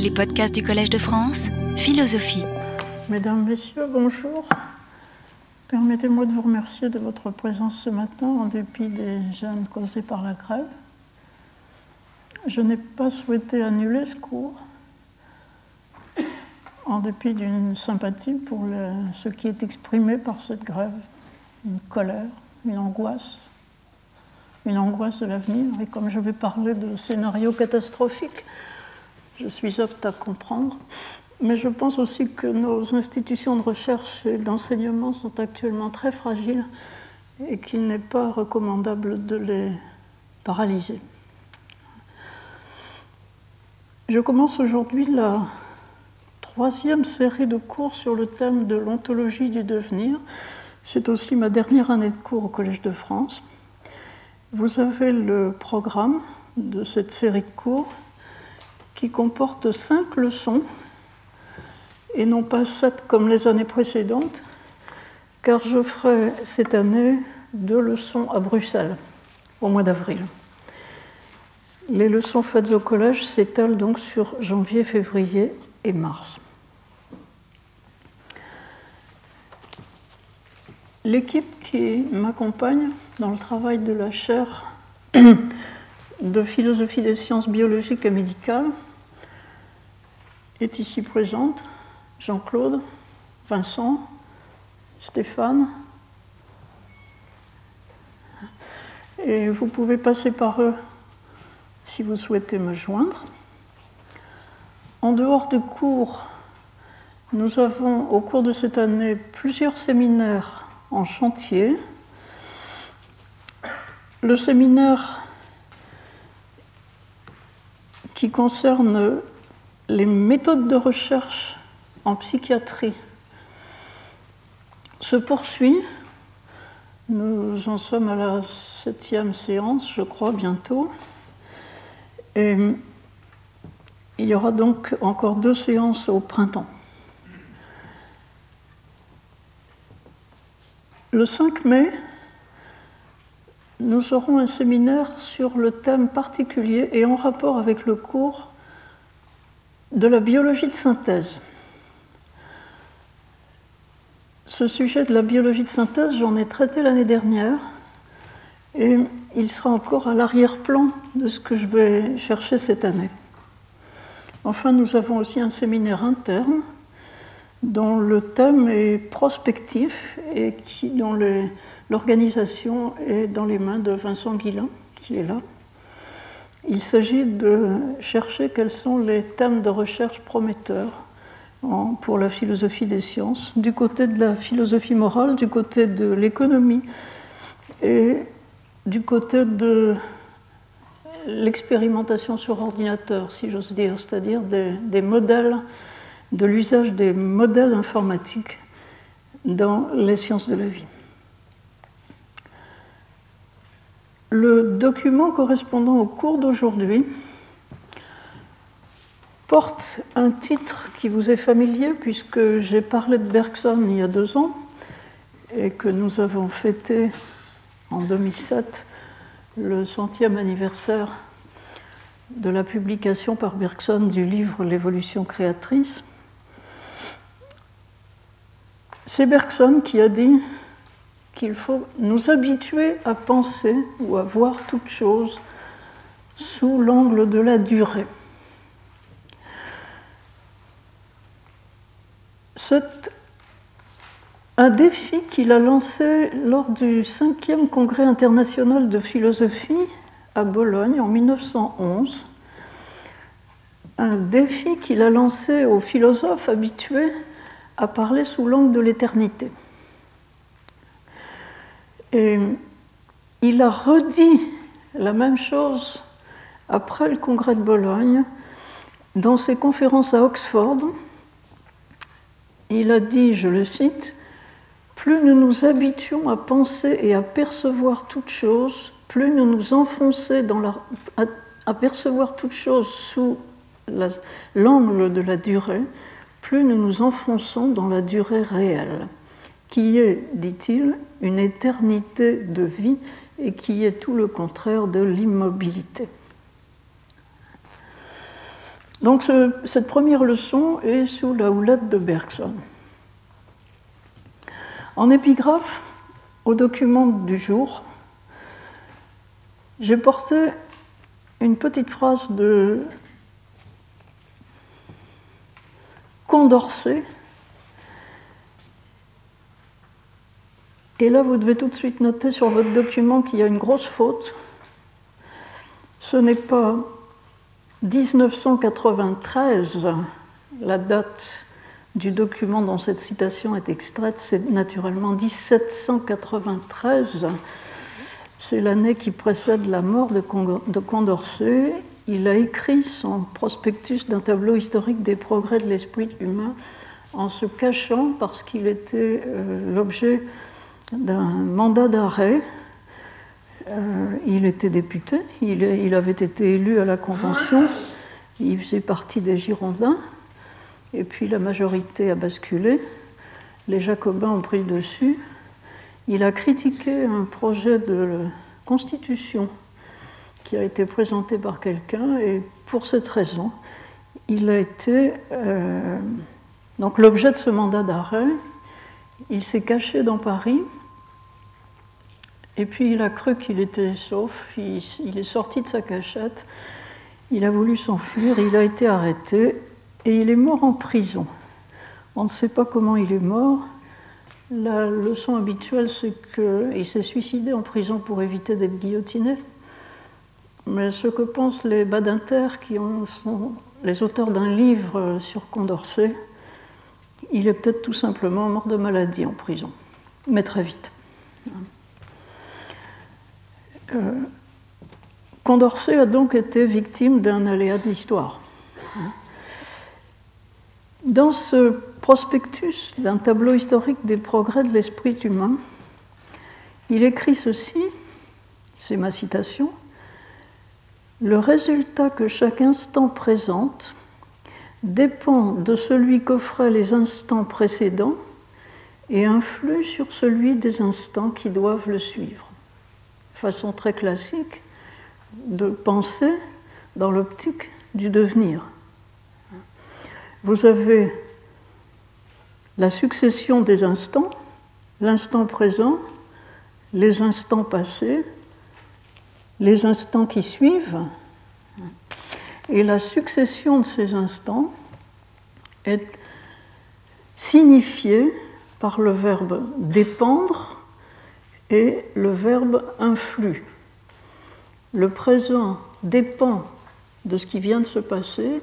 Les podcasts du Collège de France, philosophie. Mesdames, Messieurs, bonjour. Permettez-moi de vous remercier de votre présence ce matin en dépit des gênes causées par la grève. Je n'ai pas souhaité annuler ce cours en dépit d'une sympathie pour ce qui est exprimé par cette grève, une colère, une angoisse, une angoisse de l'avenir. Et comme je vais parler de scénarios catastrophiques, je suis apte à comprendre. Mais je pense aussi que nos institutions de recherche et d'enseignement sont actuellement très fragiles et qu'il n'est pas recommandable de les paralyser. Je commence aujourd'hui la troisième série de cours sur le thème de l'ontologie du devenir. C'est aussi ma dernière année de cours au Collège de France. Vous avez le programme de cette série de cours qui comporte cinq leçons et non pas sept comme les années précédentes, car je ferai cette année deux leçons à Bruxelles au mois d'avril. Les leçons faites au collège s'étalent donc sur janvier, février et mars. L'équipe qui m'accompagne dans le travail de la chaire de philosophie des sciences biologiques et médicales est ici présente. Jean-Claude, Vincent, Stéphane. Et vous pouvez passer par eux si vous souhaitez me joindre. En dehors de cours, nous avons au cours de cette année plusieurs séminaires en chantier. Le séminaire qui concerne les méthodes de recherche en psychiatrie se poursuit. Nous en sommes à la septième séance, je crois, bientôt. Et il y aura donc encore deux séances au printemps. Le 5 mai, nous aurons un séminaire sur le thème particulier et en rapport avec le cours de la biologie de synthèse. Ce sujet de la biologie de synthèse, j'en ai traité l'année dernière et il sera encore à l'arrière-plan de ce que je vais chercher cette année. Enfin, nous avons aussi un séminaire interne dont le thème est prospectif et qui, dont l'organisation est dans les mains de Vincent Guillain, qui est là. Il s'agit de chercher quels sont les thèmes de recherche prometteurs pour la philosophie des sciences, du côté de la philosophie morale, du côté de l'économie et du côté de l'expérimentation sur ordinateur, si j'ose dire, c'est-à-dire des modèles, de l'usage des modèles informatiques dans les sciences de la vie. Le document correspondant au cours d'aujourd'hui porte un titre qui vous est familier puisque j'ai parlé de Bergson il y a deux ans et que nous avons fêté en 2007 le centième anniversaire de la publication par Bergson du livre L'évolution créatrice. C'est Bergson qui a dit qu'il faut nous habituer à penser ou à voir toute chose sous l'angle de la durée. C'est un défi qu'il a lancé lors du 5e congrès international de philosophie à Bologne en 1911. Un défi qu'il a lancé aux philosophes habitués à parler sous l'angle de l'éternité. Et il a redit la même chose après le congrès de Bologne dans ses conférences à Oxford. Il a dit, je le cite, plus nous nous habituons à penser et à percevoir toute chose, plus nous nous enfonçons dans la, à, percevoir toute chose sous la- l'angle de la durée, plus nous nous enfonçons dans la durée réelle, qui est, dit-il, une éternité de vie et qui est tout le contraire de l'immobilité. Donc cette première leçon est sous la houlette de Bergson. En épigraphe, au document du jour, j'ai porté une petite phrase de Condorcet. Et là, vous devez tout de suite noter sur votre document qu'il y a une grosse faute. Ce n'est pas 1993, la date du document dont cette citation est extraite, c'est naturellement 1793. C'est l'année qui précède la mort de Condorcet. Il a écrit son prospectus d'un tableau historique des progrès de l'esprit humain en se cachant parce qu'il était euh, l'objet d'un mandat d'arrêt euh, il était député, il, avait été élu à la Convention, il faisait partie des Girondins, et puis la majorité a basculé, les Jacobins ont pris le dessus. Il a critiqué un projet de constitution qui a été présenté par quelqu'un, et pour cette raison, il a été euh, donc l'objet de ce mandat d'arrêt. Il s'est caché dans Paris et puis il a cru qu'il était sauf, il, est sorti de sa cachette, il a voulu s'enfuir, il a été arrêté et il est mort en prison. On ne sait pas comment il est mort. La leçon habituelle, c'est qu'il s'est suicidé en prison pour éviter d'être guillotiné. Mais ce que pensent les badinter, qui sont les auteurs d'un livre sur Condorcet, il est peut-être tout simplement mort de maladie en prison, mais très vite. Euh, Condorcet a donc été victime d'un aléa de l'histoire. Dans ce prospectus d'un tableau historique des progrès de l'esprit humain, il écrit ceci, c'est ma citation, Le résultat que chaque instant présente dépend de celui qu'offraient les instants précédents et influe sur celui des instants qui doivent le suivre façon très classique de penser dans l'optique du devenir. Vous avez la succession des instants, l'instant présent, les instants passés, les instants qui suivent, et la succession de ces instants est signifiée par le verbe dépendre et le verbe influe. Le présent dépend de ce qui vient de se passer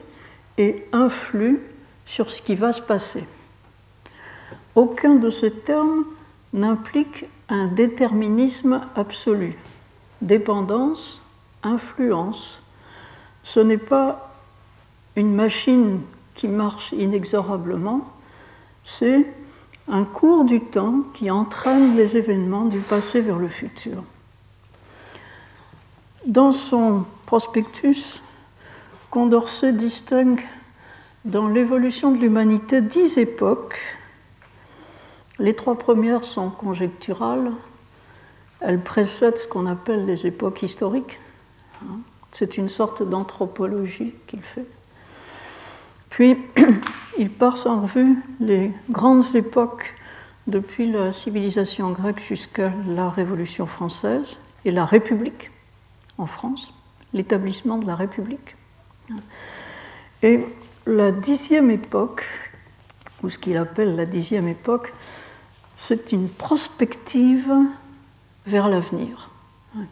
et influe sur ce qui va se passer. Aucun de ces termes n'implique un déterminisme absolu. Dépendance, influence, ce n'est pas une machine qui marche inexorablement, c'est un cours du temps qui entraîne les événements du passé vers le futur. Dans son prospectus, Condorcet distingue dans l'évolution de l'humanité dix époques. Les trois premières sont conjecturales, elles précèdent ce qu'on appelle les époques historiques. C'est une sorte d'anthropologie qu'il fait. Puis, il passe en revue les grandes époques depuis la civilisation grecque jusqu'à la Révolution française et la République en France, l'établissement de la République. Et la dixième époque, ou ce qu'il appelle la dixième époque, c'est une prospective vers l'avenir.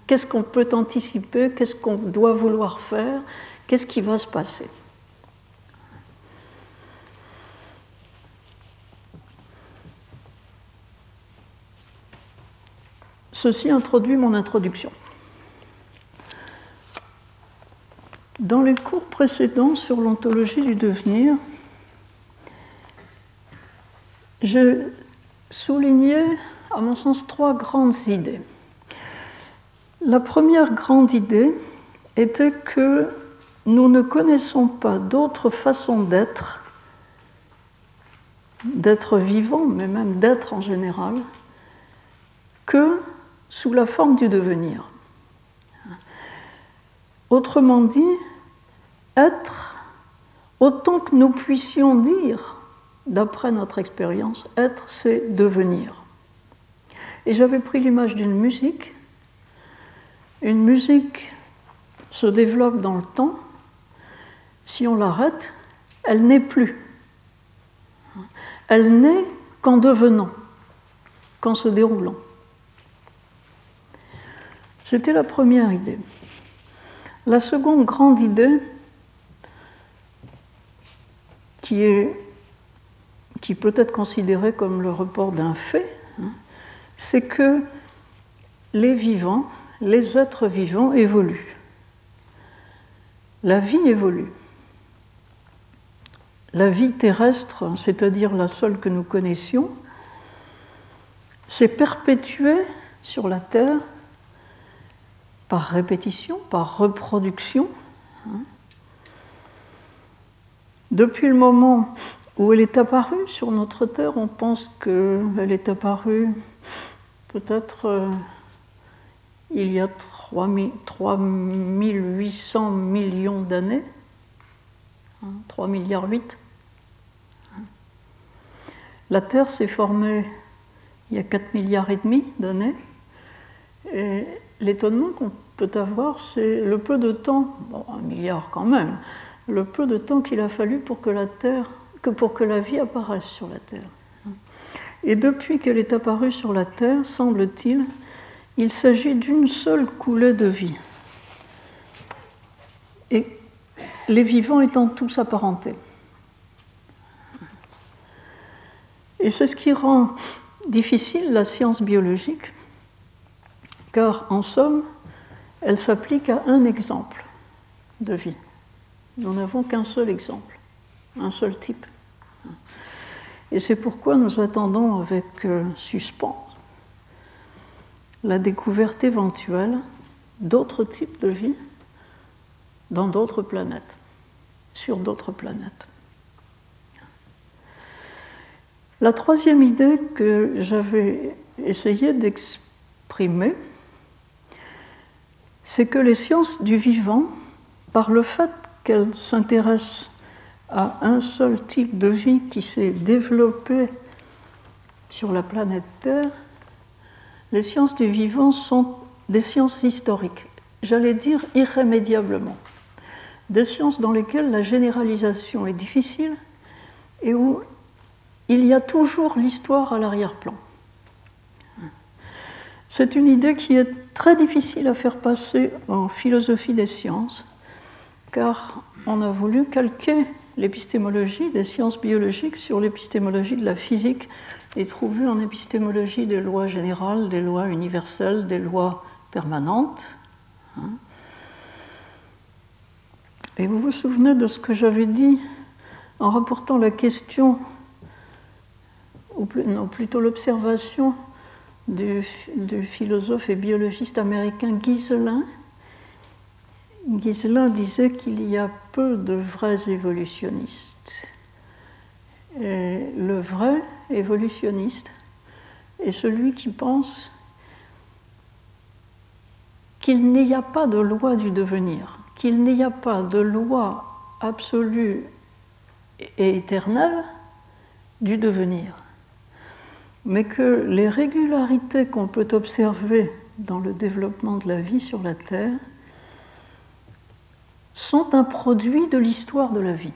Qu'est-ce qu'on peut anticiper? Qu'est-ce qu'on doit vouloir faire? Qu'est-ce qui va se passer? Ceci introduit mon introduction. Dans les cours précédents sur l'ontologie du devenir, je soulignais, à mon sens, trois grandes idées. La première grande idée était que nous ne connaissons pas d'autre façon d'être, d'être vivant, mais même d'être en général, sous la forme du devenir. Autrement dit, être autant que nous puissions dire, d'après notre expérience, être, c'est devenir. Et j'avais pris l'image d'une musique. Une musique se développe dans le temps. Si on l'arrête, elle n'est plus. Elle n'est qu'en devenant, qu'en se déroulant. C'était la première idée. La seconde grande idée, qui, peut être considérée comme le report d'un fait, hein, c'est que les vivants, les êtres vivants évoluent. La vie évolue. La vie terrestre, c'est-à-dire la seule que nous connaissions, s'est perpétuée sur la Terre par répétition, par reproduction. Hein. Depuis le moment où elle est apparue sur notre Terre, on pense qu'elle est apparue peut-être euh, il y a 3800 millions d'années, 3 hein, milliards 8. Hein. La Terre s'est formée il y a 4 milliards et demi d'années. Et l'étonnement qu'on peut avoir, c'est le peu de temps, bon, un milliard quand même, le peu de temps qu'il a fallu pour que la Terre, que pour que la vie apparaisse sur la Terre. Et depuis qu'elle est apparue sur la Terre, semble-t-il, il s'agit d'une seule coulée de vie. Et les vivants étant tous apparentés. Et c'est ce qui rend difficile la science biologique, car en somme, elle s'applique à un exemple de vie. Nous n'avons qu'un seul exemple, un seul type. Et c'est pourquoi nous attendons avec euh, suspens la découverte éventuelle d'autres types de vie dans d'autres planètes, sur d'autres planètes. La troisième idée que j'avais essayé d'exprimer, c'est que les sciences du vivant, par le fait qu'elles s'intéressent à un seul type de vie qui s'est développé sur la planète Terre, les sciences du vivant sont des sciences historiques, j'allais dire irrémédiablement, des sciences dans lesquelles la généralisation est difficile et où il y a toujours l'histoire à l'arrière-plan. C'est une idée qui est très difficile à faire passer en philosophie des sciences, car on a voulu calquer l'épistémologie des sciences biologiques sur l'épistémologie de la physique et trouver en épistémologie des lois générales, des lois universelles, des lois permanentes. Hein. Et vous vous souvenez de ce que j'avais dit en rapportant la question, ou plutôt l'observation du, philosophe et biologiste américain Giselin. Giselin disait qu'il y a peu de vrais évolutionnistes. Le vrai évolutionniste est celui qui pense qu'il n'y a pas de loi du devenir, qu'il n'y a pas de loi absolue et éternelle du devenir mais que les régularités qu'on peut observer dans le développement de la vie sur la Terre sont un produit de l'histoire de la vie.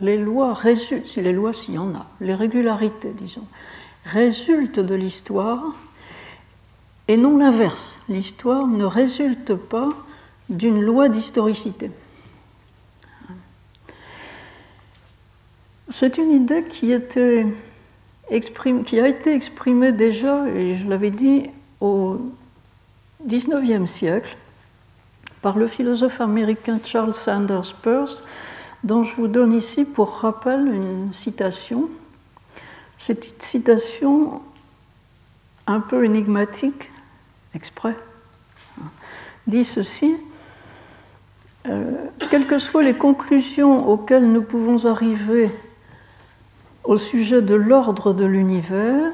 les lois résultent, si les lois s'il y en a, les régularités, disons, résultent de l'histoire et non l'inverse. L'histoire ne résulte pas d'une loi d'historicité. C'est une idée qui était qui a été exprimé déjà, et je l'avais dit, au XIXe siècle par le philosophe américain Charles Sanders Peirce, dont je vous donne ici pour rappel une citation. Cette citation un peu énigmatique, exprès, dit ceci. Euh, quelles que soient les conclusions auxquelles nous pouvons arriver au sujet de l'ordre de l'univers,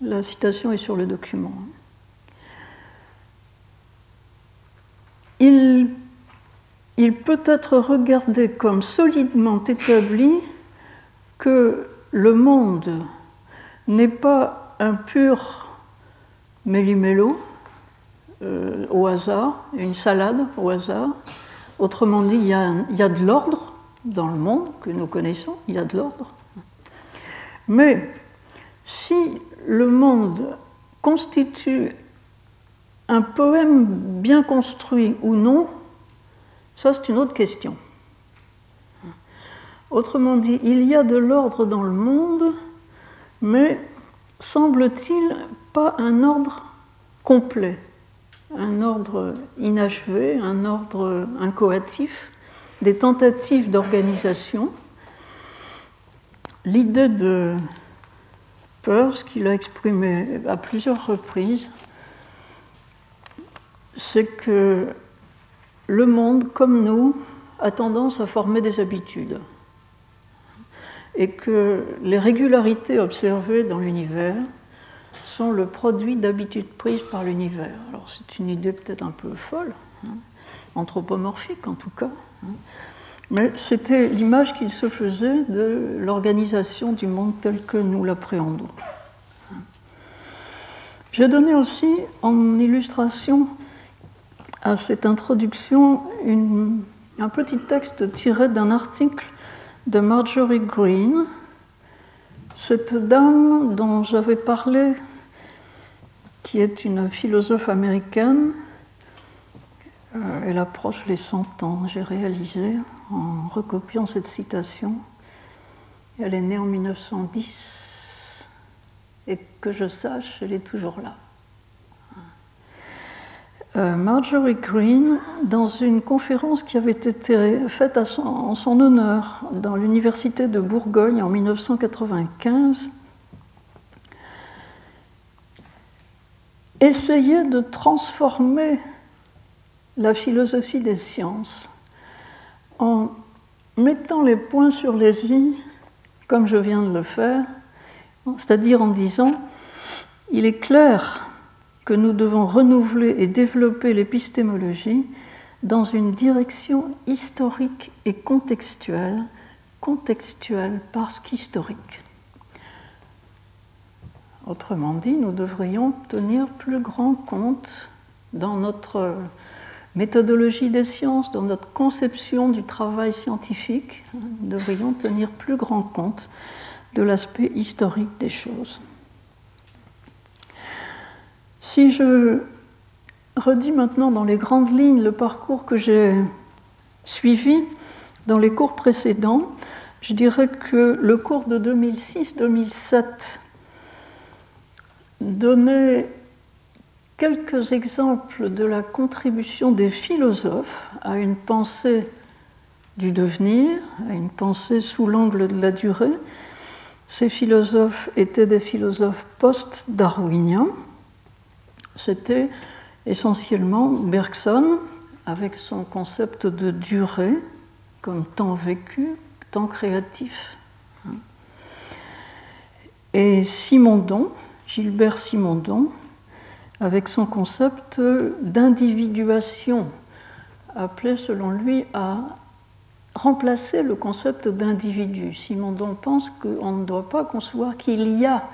la citation est sur le document. Il peut être regardé comme solidement établi que le monde n'est pas un pur méli-mélo euh, au hasard, une salade au hasard. Autrement dit, il y a de l'ordre dans le monde que nous connaissons, il y a de l'ordre. Mais si le monde constitue un poème bien construit ou non, ça c'est une autre question. Autrement dit, il y a de l'ordre dans le monde, mais semble-t-il pas un ordre complet, un ordre inachevé, un ordre incoatif, des tentatives d'organisation. L'idée de Peirce, qu'il a exprimé à plusieurs reprises, c'est que le monde, comme nous, a tendance à former des habitudes et que les régularités observées dans l'univers sont le produit d'habitudes prises par l'univers. Alors c'est une idée peut-être un peu folle, hein, anthropomorphique en tout cas, hein, mais c'était l'image qu'il se faisait de l'organisation du monde tel que nous l'appréhendons. J'ai donné aussi en illustration à cette introduction un petit texte tiré d'un article de Marjorie Green, cette dame dont j'avais parlé, qui est une philosophe américaine, euh, elle approche les 100 ans, j'ai réalisé en recopiant cette citation. Elle est née en 1910 et que je sache, elle est toujours là. Euh, Marjorie Green, dans une conférence qui avait été faite en son honneur dans l'Université de Bourgogne en 1995, essayait de transformer la philosophie des sciences en mettant les points sur les i, comme je viens de le faire, c'est-à-dire en disant, il est clair que nous devons renouveler et développer l'épistémologie dans une direction historique et contextuelle, contextuelle parce qu'historique. Autrement dit, nous devrions tenir plus grand compte dans notre méthodologie des sciences, dans notre conception du travail scientifique, nous devrions tenir plus grand compte de l'aspect historique des choses. Si je redis maintenant dans les grandes lignes le parcours que j'ai suivi dans les cours précédents, je dirais que le cours de 2006-2007 donnait quelques exemples de la contribution des philosophes à une pensée du devenir, à une pensée sous l'angle de la durée. Ces philosophes étaient des philosophes post-darwiniens c'était essentiellement Bergson, avec son concept de durée comme temps vécu, temps créatif. Et Simondon, Gilbert Simondon, avec son concept d'individuation, appelé selon lui à remplacer le concept d'individu. Simondon pense qu'on ne doit pas concevoir qu'il y a,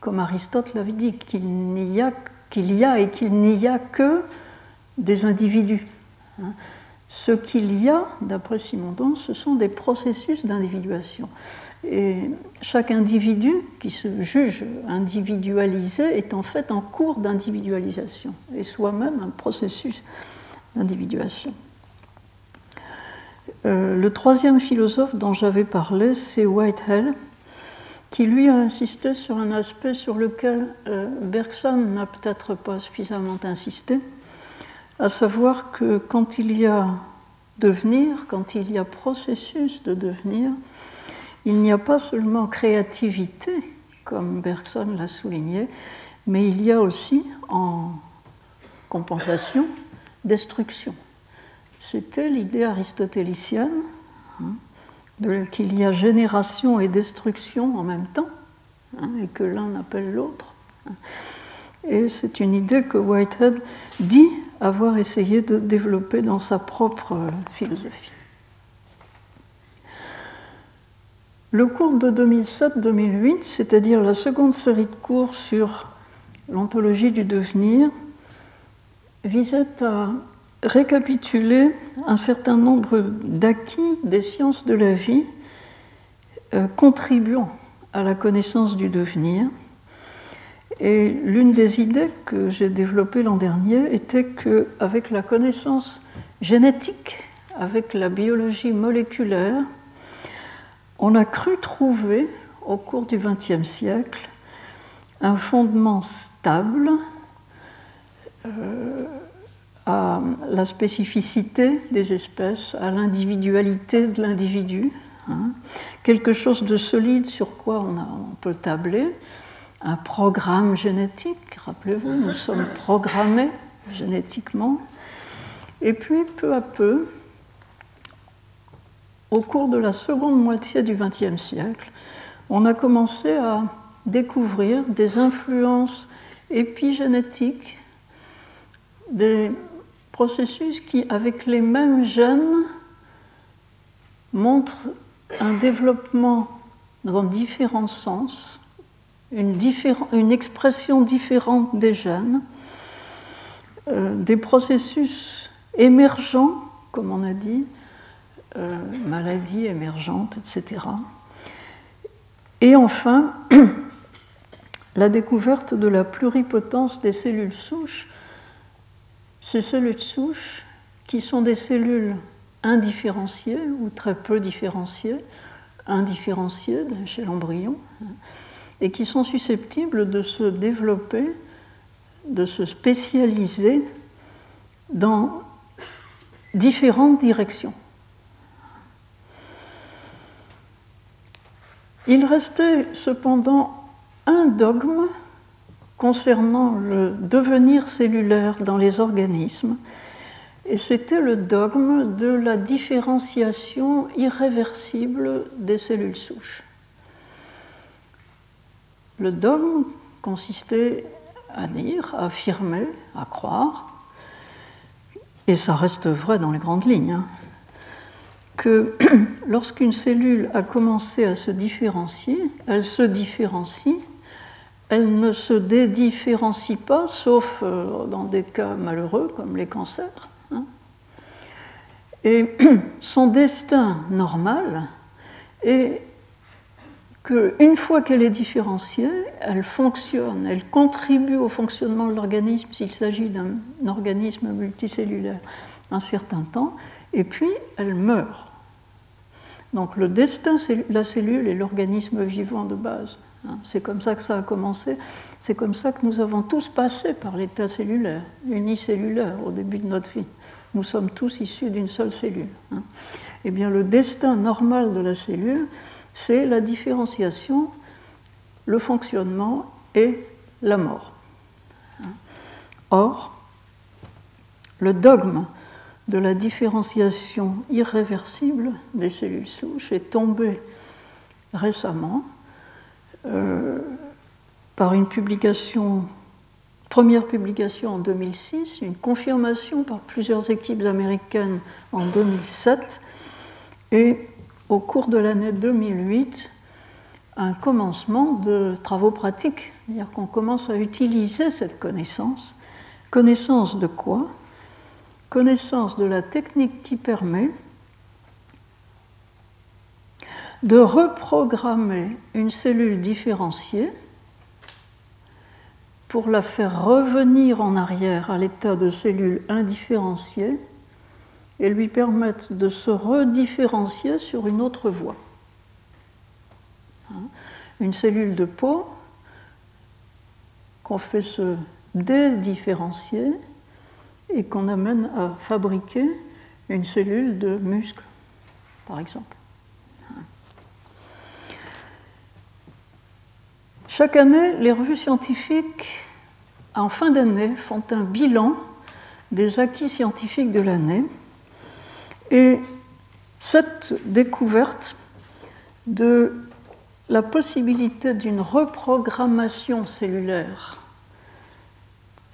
comme Aristote l'avait dit, qu'il n'y a qu'il y a et qu'il n'y a que des individus. Hein. Ce qu'il y a, d'après Simondon, ce sont des processus d'individuation. Et chaque individu qui se juge individualisé est en fait en cours d'individualisation et soi-même un processus d'individuation. Euh, le troisième philosophe dont j'avais parlé, c'est Whitehead, qui lui a insisté sur un aspect sur lequel euh, Bergson n'a peut-être pas suffisamment insisté, à savoir que quand il y a devenir, quand il y a processus de devenir, il n'y a pas seulement créativité, comme Bergson l'a souligné, mais il y a aussi en compensation destruction. C'était l'idée aristotélicienne. Hein, qu'il y a génération et destruction en même temps, hein, et que l'un appelle l'autre. Et c'est une idée que Whitehead dit avoir essayé de développer dans sa propre euh, philosophie. Le cours de 2007-2008, c'est-à-dire la seconde série de cours sur l'ontologie du devenir, visait à récapituler un certain nombre d'acquis des sciences de la vie euh, contribuant à la connaissance du devenir. Et l'une des idées que j'ai développées l'an dernier était qu'avec la connaissance génétique, avec la biologie moléculaire, on a cru trouver au cours du XXe siècle un fondement stable euh, à la spécificité des espèces, à l'individualité de l'individu, hein. quelque chose de solide sur quoi on, on, peut tabler, un programme génétique, rappelez-vous, nous sommes programmés génétiquement, et puis peu à peu, au cours de la seconde moitié du XXe siècle, on a commencé à découvrir des influences épigénétiques, des processus qui, avec les mêmes gènes, montrent un développement dans différents sens, une, expression différente des gènes, euh, des processus émergents, comme on a dit, euh, maladies émergentes, etc. Et enfin, la découverte de la pluripotence des cellules souches ces cellules souches, qui sont des cellules indifférenciées ou très peu différenciées, indifférenciées chez l'embryon, hein, et qui sont susceptibles de se développer, de se spécialiser dans différentes directions. Il restait cependant un dogme concernant le devenir cellulaire dans les organismes, et c'était le dogme de la différenciation irréversible des cellules souches. Le dogme consistait à dire, à affirmer, à croire, et ça reste vrai dans les grandes lignes, hein, que lorsqu'une cellule a commencé à se différencier, elle se différencie elle ne se dédifférencie pas, sauf euh, dans des cas malheureux comme les cancers. Hein. Et son destin normal est qu'une fois qu'elle est différenciée, elle fonctionne, elle contribue au fonctionnement de l'organisme s'il s'agit d'un organisme multicellulaire un certain temps, et puis elle meurt. Donc le destin, la cellule et l'organisme vivant de base. Hein, c'est comme ça que ça a commencé. C'est comme ça que nous avons tous passé par l'état cellulaire, unicellulaire, au début de notre vie. Nous sommes tous issus d'une seule cellule. Hein. Eh bien, le destin normal de la cellule, c'est la différenciation, le fonctionnement et la mort. Hein. Or, le dogme de la différenciation irréversible des cellules souches est tombé récemment euh, par une publication, première publication en 2006, une confirmation par plusieurs équipes américaines en 2007, et au cours de l'année 2008, un commencement de travaux pratiques, c'est-à-dire qu'on commence à utiliser cette connaissance. Connaissance de quoi? Connaissance de la technique qui permet de reprogrammer une cellule différenciée pour la faire revenir en arrière à l'état de cellule indifférenciée et lui permettre de se redifférencier sur une autre voie. Hein? Une cellule de peau qu'on fait se dédifférencier et qu'on amène à fabriquer une cellule de muscle, par exemple. Chaque année, les revues scientifiques, en fin d'année, font un bilan des acquis scientifiques de l'année. Et cette découverte de la possibilité d'une reprogrammation cellulaire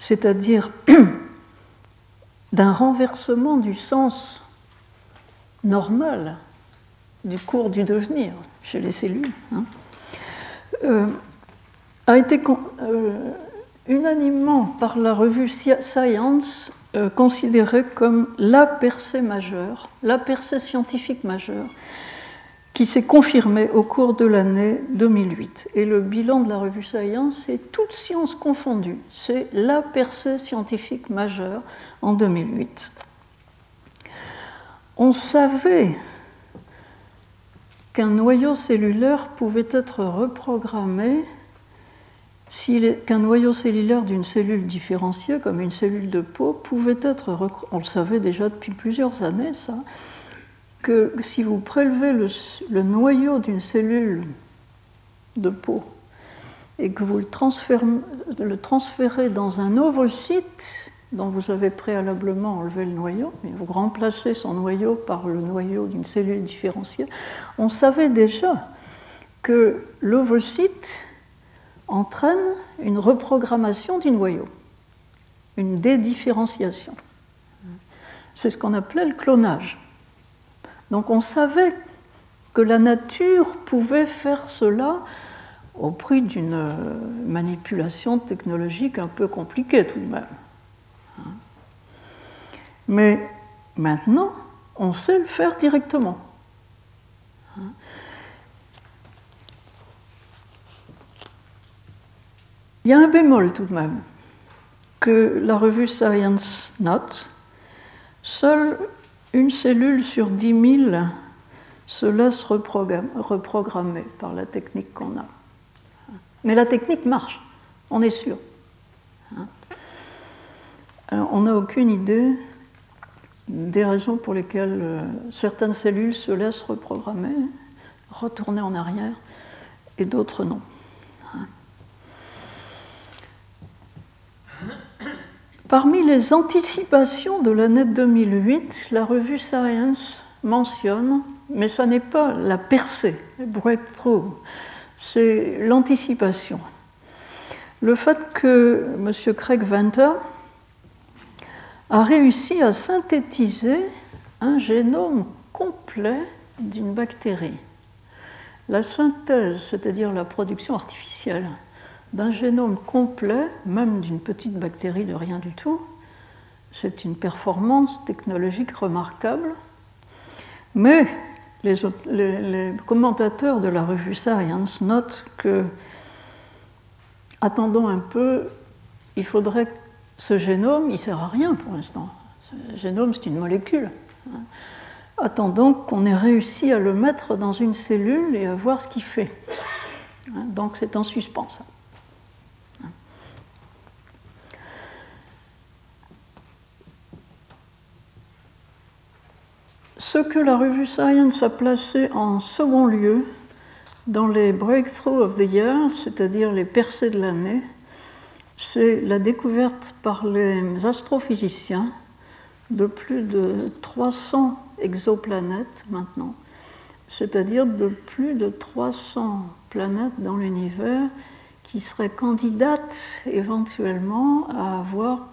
c'est-à-dire d'un renversement du sens normal du cours du devenir. Chez les cellules, a été euh, unanimement par la revue Science euh, considéré comme la percée majeure, la percée scientifique majeure, qui s'est confirmée au cours de l'année 2008. Et le bilan de la revue Science, c'est toutes sciences confondues. C'est la percée scientifique majeure en 2008. On savait qu'un noyau cellulaire pouvait être reprogrammé qu'un noyau cellulaire d'une cellule différenciée, comme une cellule de peau, pouvait être, on le savait déjà depuis plusieurs années, ça, que si vous prélevez le, noyau d'une cellule de peau et que vous le transférez, dans un ovocyte dont vous avez préalablement enlevé le noyau, et vous remplacez son noyau par le noyau d'une cellule différenciée, on savait déjà que l'ovocyte entraîne une reprogrammation du noyau, une dédifférenciation. C'est ce qu'on appelait le clonage. Donc on savait que la nature pouvait faire cela au prix d'une manipulation technologique un peu compliquée tout de même. Mais maintenant, on sait le faire directement. Il y a un bémol tout de même que la revue Science note. Seule une cellule sur 10 000 se laisse reprogrammer par la technique qu'on a. Mais la technique marche, on est sûr. on n'a aucune idée des raisons pour lesquelles euh, certaines cellules se laissent reprogrammer, retourner en arrière, et d'autres non. Parmi les anticipations de l'année 2008, la revue Science mentionne, mais ce n'est pas la percée, le breakthrough, c'est l'anticipation. Le fait que M. Craig Venter a réussi à synthétiser un génome complet d'une bactérie. La synthèse, c'est-à-dire la production artificielle, d'un génome complet, même d'une petite bactérie de rien du tout, c'est une performance technologique remarquable. Mais les, commentateurs de la revue Science notent que, attendons un peu, il faudrait ce génome, il ne sert à rien pour l'instant. Ce génome, c'est une molécule. Attendons qu'on ait réussi à le mettre dans une cellule et à voir ce qu'il fait. Donc c'est en suspens. Ce que la revue Science a placé en second lieu dans les Breakthroughs of the Year, c'est-à-dire les percées de l'année, c'est la découverte par les astrophysiciens de plus de 300 exoplanètes maintenant, c'est-à-dire de plus de 300 planètes dans l'univers qui seraient candidates éventuellement à avoir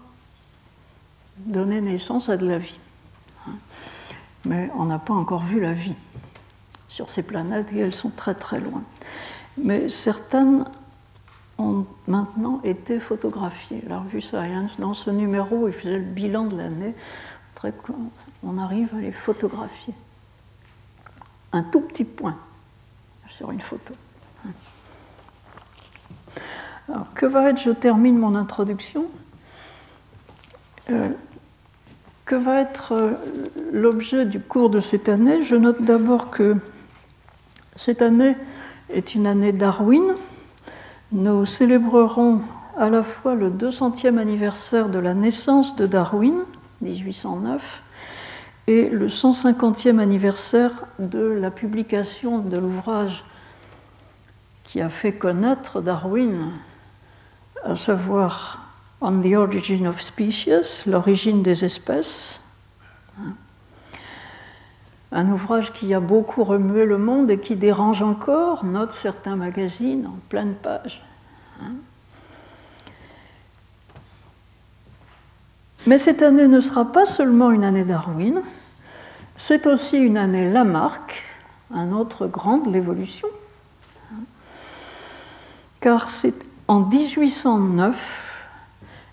donné naissance à de la vie mais on n'a pas encore vu la vie sur ces planètes et elles sont très très loin. Mais certaines ont maintenant été photographiées. La revue Science, dans ce numéro, il faisait le bilan de l'année. On arrive à les photographier. Un tout petit point sur une photo. Alors, que va être, je termine mon introduction. Euh, que va être euh, l'objet du cours de cette année Je note d'abord que cette année est une année Darwin. Nous célébrerons à la fois le 200e anniversaire de la naissance de Darwin, 1809, et le 150e anniversaire de la publication de l'ouvrage qui a fait connaître Darwin, à savoir On the Origin of Species, l'origine des espèces. Un ouvrage qui a beaucoup remué le monde et qui dérange encore, note certains magazines en pleine page. Mais cette année ne sera pas seulement une année Darwin, c'est aussi une année Lamarck, un autre grand de l'évolution. Car c'est en 1809,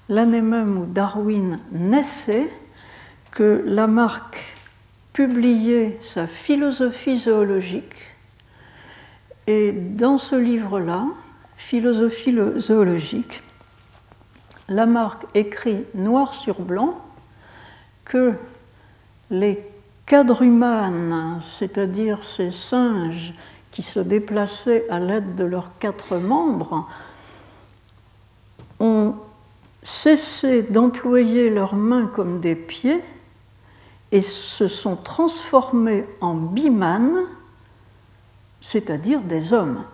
l'année même où Darwin naissait, que Lamarck publiait sa philosophie zoologique. Et dans ce livre-là, Philosophie zoologique, Lamarck écrit noir sur blanc que les quadrumanes, c'est-à-dire ces singes qui se déplaçaient à l'aide de leurs quatre membres, ont cessé d'employer leurs mains comme des pieds et se sont transformés en bimanes, c'est-à-dire des hommes.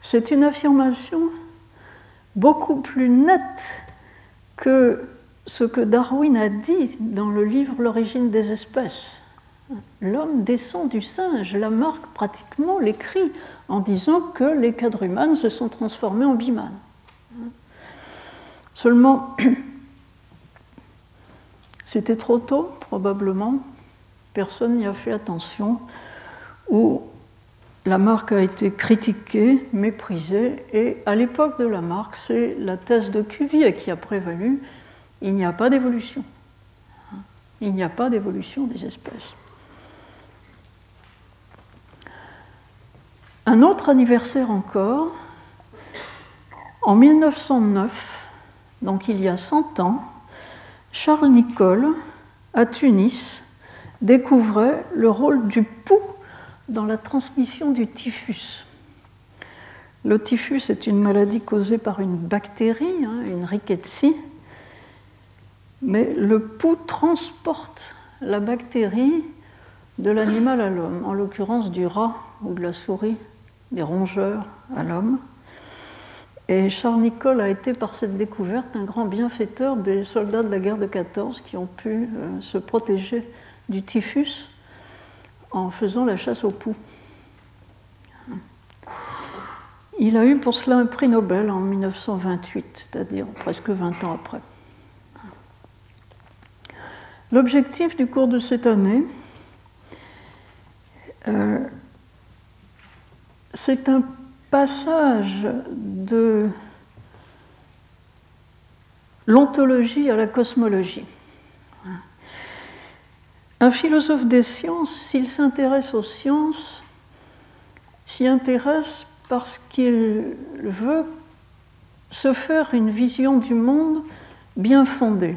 C'est une affirmation beaucoup plus nette que ce que Darwin a dit dans le livre L'origine des espèces. L'homme descend du singe. Lamarck pratiquement l'écrit en disant que les quadrumanes se sont transformés en bimanes. Seulement, c'était trop tôt, probablement. Personne n'y a fait attention. Ou Lamarck a été critiqué, méprisé. Et à l'époque de Lamarck, c'est la thèse de Cuvier qui a prévalu il n'y a pas d'évolution. Il n'y a pas d'évolution des espèces. Un autre anniversaire encore, en 1909, donc il y a 100 ans, Charles Nicolle, à Tunis, découvrait le rôle du pouls dans la transmission du typhus. Le typhus est une maladie causée par une bactérie, hein, une rickettsie, mais le pouls transporte la bactérie de l'animal à l'homme, en l'occurrence du rat ou de la souris, des rongeurs à l'homme. Et Charles Nicolle a été par cette découverte un grand bienfaiteur des soldats de la guerre de 14 qui ont pu euh, se protéger du typhus en faisant la chasse au pouls. Il a eu pour cela un prix Nobel en 1928, c'est-à-dire presque 20 ans après. L'objectif du cours de cette année, euh, c'est un passage de l'ontologie à la cosmologie. Un philosophe des sciences, s'il s'intéresse aux sciences, s'y intéresse parce qu'il veut se faire une vision du monde bien fondée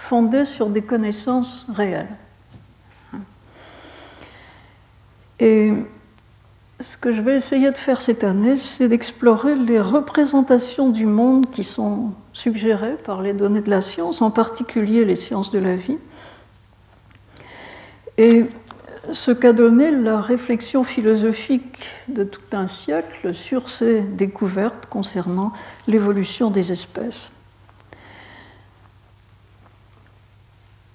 fondée sur des connaissances réelles. Et ce que je vais essayer de faire cette année, c'est d'explorer les représentations du monde qui sont suggérées par les données de la science, en particulier les sciences de la vie, et ce qu'a donné la réflexion philosophique de tout un siècle sur ces découvertes concernant l'évolution des espèces.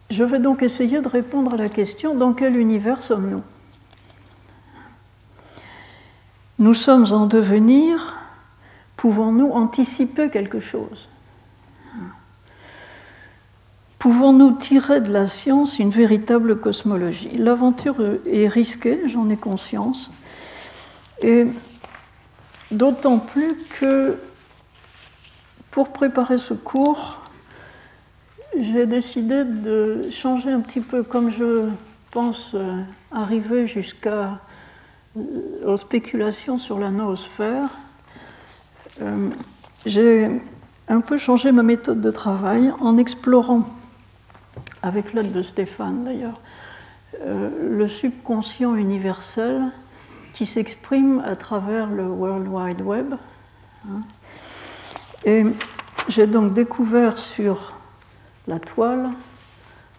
Je vais donc essayer de répondre à la question dans quel univers sommes-nous? Nous sommes en devenir, pouvons-nous anticiper quelque chose? Pouvons-nous tirer de la science une véritable cosmologie? L'aventure est risquée, j'en ai conscience, et d'autant plus que pour préparer ce cours, j'ai décidé de changer un petit peu, comme je pense euh, arriver jusqu'à aux spéculations sur la noosphère. Euh, j'ai un peu changé ma méthode de travail en explorant, avec l'aide de Stéphane d'ailleurs, le subconscient universel qui s'exprime à travers le World Wide Web. Hein. Et j'ai donc découvert sur la toile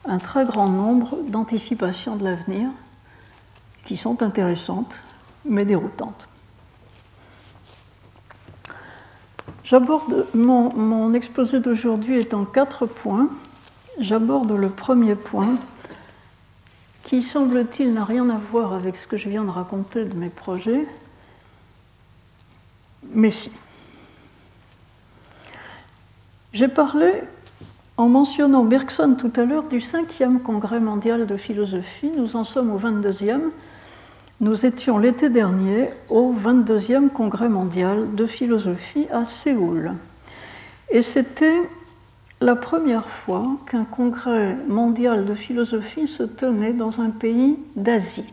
un très grand nombre d'anticipations de l'avenir qui sont intéressantes mais déroutantes. J'aborde mon, exposé d'aujourd'hui est en quatre points. J'aborde le premier point qui, semble-t-il, n'a rien à voir avec ce que je viens de raconter de mes projets, mais si. J'ai parlé En mentionnant Bergson tout à l'heure du 5e congrès mondial de philosophie, nous en sommes au 22e. Nous étions l'été dernier au 22e congrès mondial de philosophie à Séoul. Et c'était la première fois qu'un congrès mondial de philosophie se tenait dans un pays d'Asie.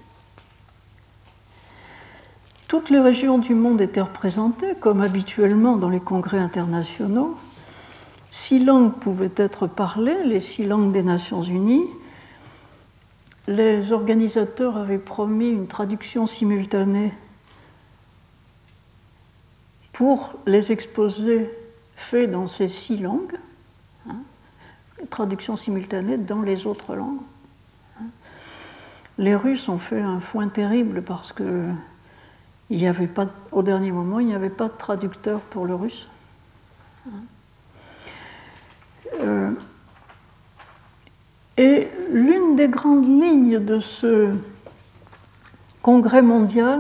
Toutes les régions du monde étaient représentées, comme habituellement dans les congrès internationaux. Six langues pouvaient être parlées, les six langues des Nations Unies. Les organisateurs avaient promis une traduction simultanée pour les exposés faits dans ces six langues, hein, traduction simultanée dans les autres langues. Hein. Les Russes ont fait un foin terrible parce que au dernier moment, il n'y avait pas de traducteur pour le russe. Euh, et l'une des grandes lignes de ce congrès mondial,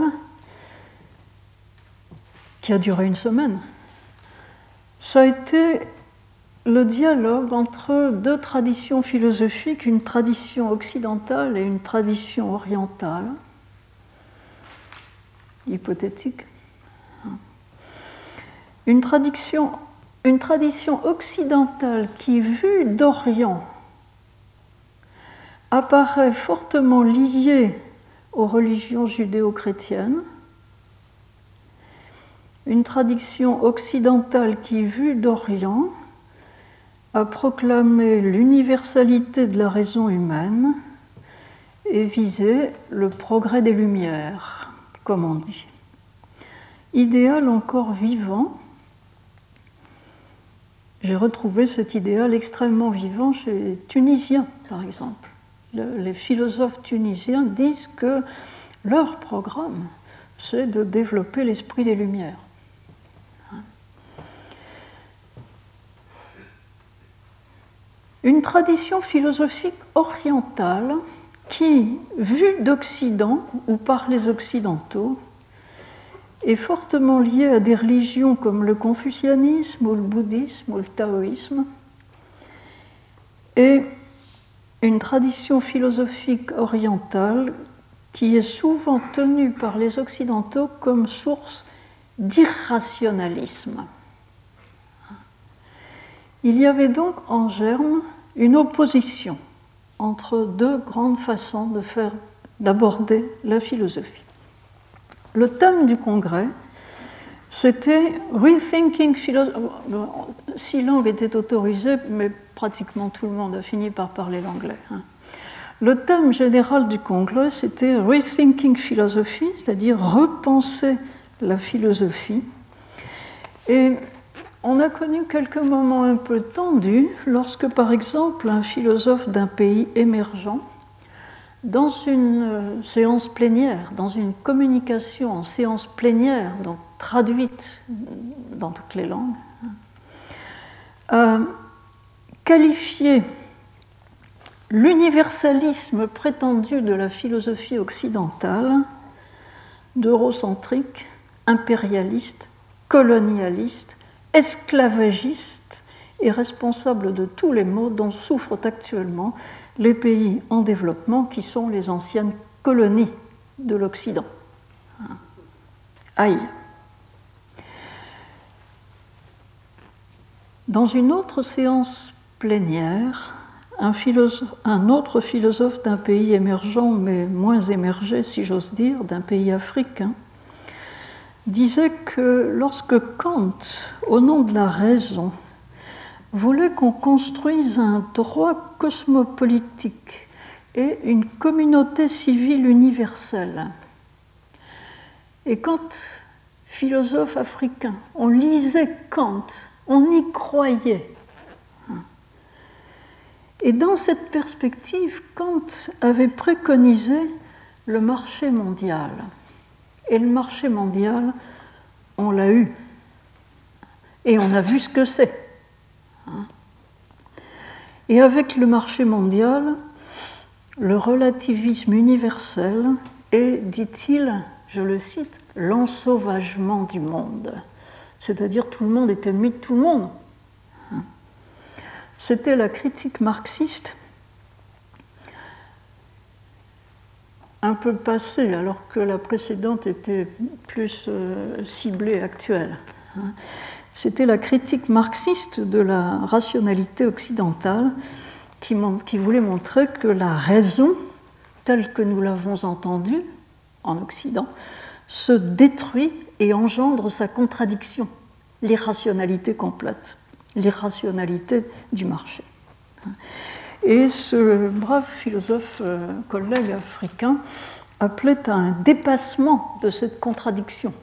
qui a duré une semaine, ça a été le dialogue entre deux traditions philosophiques, une tradition occidentale et une tradition orientale. Hypothétique. Une tradition, occidentale qui, vue d'Orient, apparaît fortement liée aux religions judéo-chrétiennes, une tradition occidentale qui, vue d'Orient, a proclamé l'universalité de la raison humaine et visé le progrès des Lumières comme on dit. Idéal encore vivant, j'ai retrouvé cet idéal extrêmement vivant chez les Tunisiens, par exemple. Les philosophes tunisiens disent que leur programme, c'est de développer l'esprit des Lumières. Une tradition philosophique orientale qui, vu d'Occident ou par les Occidentaux, est fortement lié à des religions comme le confucianisme ou le bouddhisme ou le taoïsme, et une tradition philosophique orientale qui est souvent tenue par les Occidentaux comme source d'irrationalisme. Il y avait donc en germe une opposition entre deux grandes façons de faire, d'aborder la philosophie. Le thème du congrès, c'était Rethinking Philosophy. Six langues étaient autorisées, mais pratiquement tout le monde a fini par parler l'anglais. Hein. Le thème général du congrès, c'était Rethinking Philosophy, c'est-à-dire repenser la philosophie. Et on a connu quelques moments un peu tendus lorsque, par exemple, un philosophe d'un pays émergent, dans une euh, séance plénière, dans une communication en séance plénière, donc traduite dans toutes les langues, a qualifié l'universalisme prétendu de la philosophie occidentale d'eurocentrique, impérialiste, colonialiste esclavagiste et responsable de tous les maux dont souffrent actuellement les pays en développement qui sont les anciennes colonies de l'Occident. Aïe. Dans une autre séance plénière, un, autre philosophe d'un pays émergent, mais moins émergé, si j'ose dire, d'un pays africain, disait que lorsque Kant, au nom de la raison, voulait qu'on construise un droit cosmopolitique et une communauté civile universelle, et quand, philosophe africain, on lisait Kant, on y croyait. Et dans cette perspective, Kant avait préconisé le marché mondial. Et le marché mondial, on l'a eu. Et on a vu ce que c'est. Et avec le marché mondial, le relativisme universel est, dit-il, je le cite, l'ensauvagement du monde. C'est-à-dire tout le monde est ennemi de tout le monde. C'était la critique marxiste un peu passée, alors que la précédente était plus euh, ciblée, actuelle. C'était la critique marxiste de la rationalité occidentale qui voulait montrer que la raison, telle que nous l'avons entendue en Occident, se détruit et engendre sa contradiction, l'irrationalité complète, l'irrationalité du marché. Et ce brave philosophe euh, collègue africain appelait à un dépassement de cette contradiction.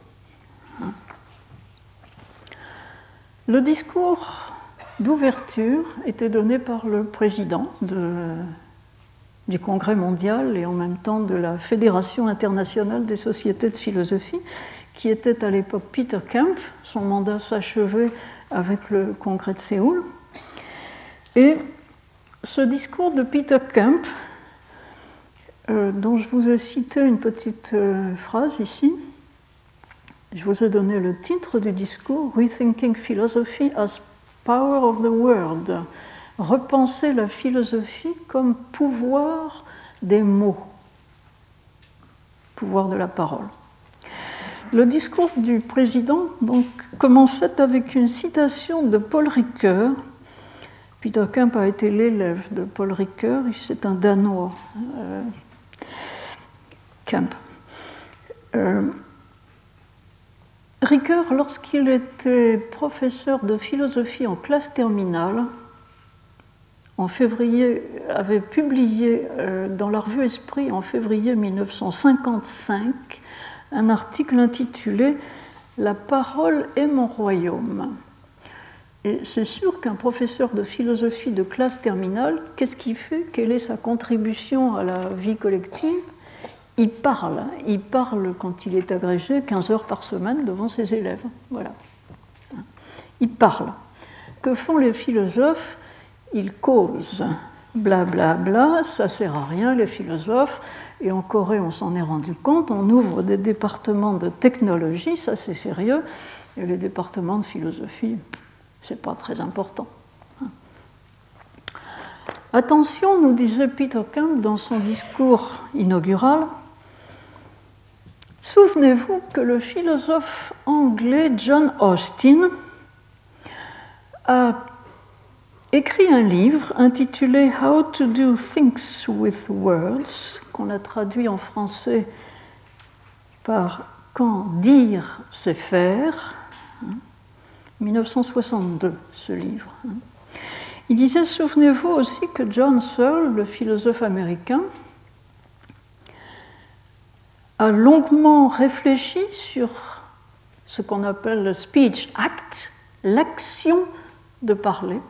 Le discours d'ouverture était donné par le président du Congrès mondial et en même temps de la Fédération internationale des sociétés de philosophie, qui était à l'époque Peter Kemp. Son mandat s'achevait avec le Congrès de Séoul. Et ce discours de Peter Kemp, euh, dont je vous ai cité une petite euh, phrase ici, je vous ai donné le titre du discours Rethinking Philosophy as Power of the World. Repenser la philosophie comme pouvoir des mots, pouvoir de la parole. Le discours du président commençait avec une citation de Paul Ricoeur, Peter Kemp a été l'élève de Paul Ricoeur, c'est un Danois. Euh, Kemp. Euh, Ricoeur, lorsqu'il était professeur de philosophie en classe terminale, en février, avait publié euh, dans la revue Esprit en février 1955 un article intitulé La parole est mon royaume. Et c'est sûr qu'un professeur de philosophie de classe terminale, qu'est-ce qu'il fait? Quelle est sa contribution à la vie collective? Il parle. Il parle quand il est agrégé 15 heures par semaine devant ses élèves. Voilà. Il parle. Que font les philosophes? Ils causent. Bla bla bla, ça sert à rien les philosophes. Et en Corée, on s'en est rendu compte. On ouvre des départements de technologie, ça c'est sérieux. Et les départements de philosophie, c'est pas très important. Attention, nous disait Peter Kemp dans son discours inaugural, souvenez-vous que le philosophe anglais John Austin a écrit un livre intitulé How to do things with words, qu'on a traduit en français par Quand dire c'est faire 1962, ce livre. Il disait, souvenez-vous aussi que John Searle, le philosophe américain, a longuement réfléchi sur ce qu'on appelle le speech act, l'action de parler,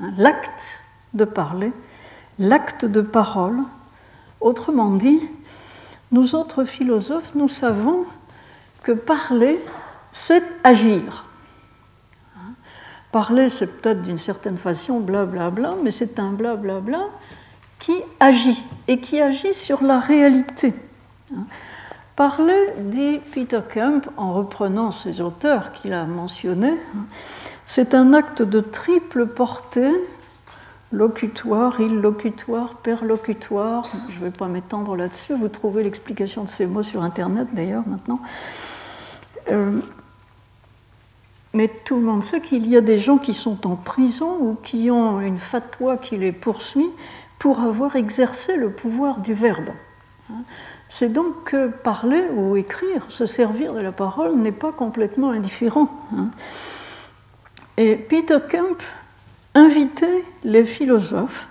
hein, l'acte de parler, l'acte de parole. Autrement dit, nous autres philosophes, nous savons que parler, c'est agir. Parler, c'est peut-être d'une certaine façon blablabla, bla, bla, mais c'est un blablabla bla, qui agit et qui agit sur la réalité. Parler, dit Peter Kemp en reprenant ces auteurs qu'il a mentionnés, c'est un acte de triple portée, locutoire, illocutoire, perlocutoire. Je ne vais pas m'étendre là-dessus, vous trouvez l'explication de ces mots sur Internet d'ailleurs maintenant. Euh, mais tout le monde sait qu'il y a des gens qui sont en prison ou qui ont une fatwa qui les poursuit pour avoir exercé le pouvoir du verbe. C'est donc que parler ou écrire, se servir de la parole, n'est pas complètement indifférent. Et Peter Kemp invitait les philosophes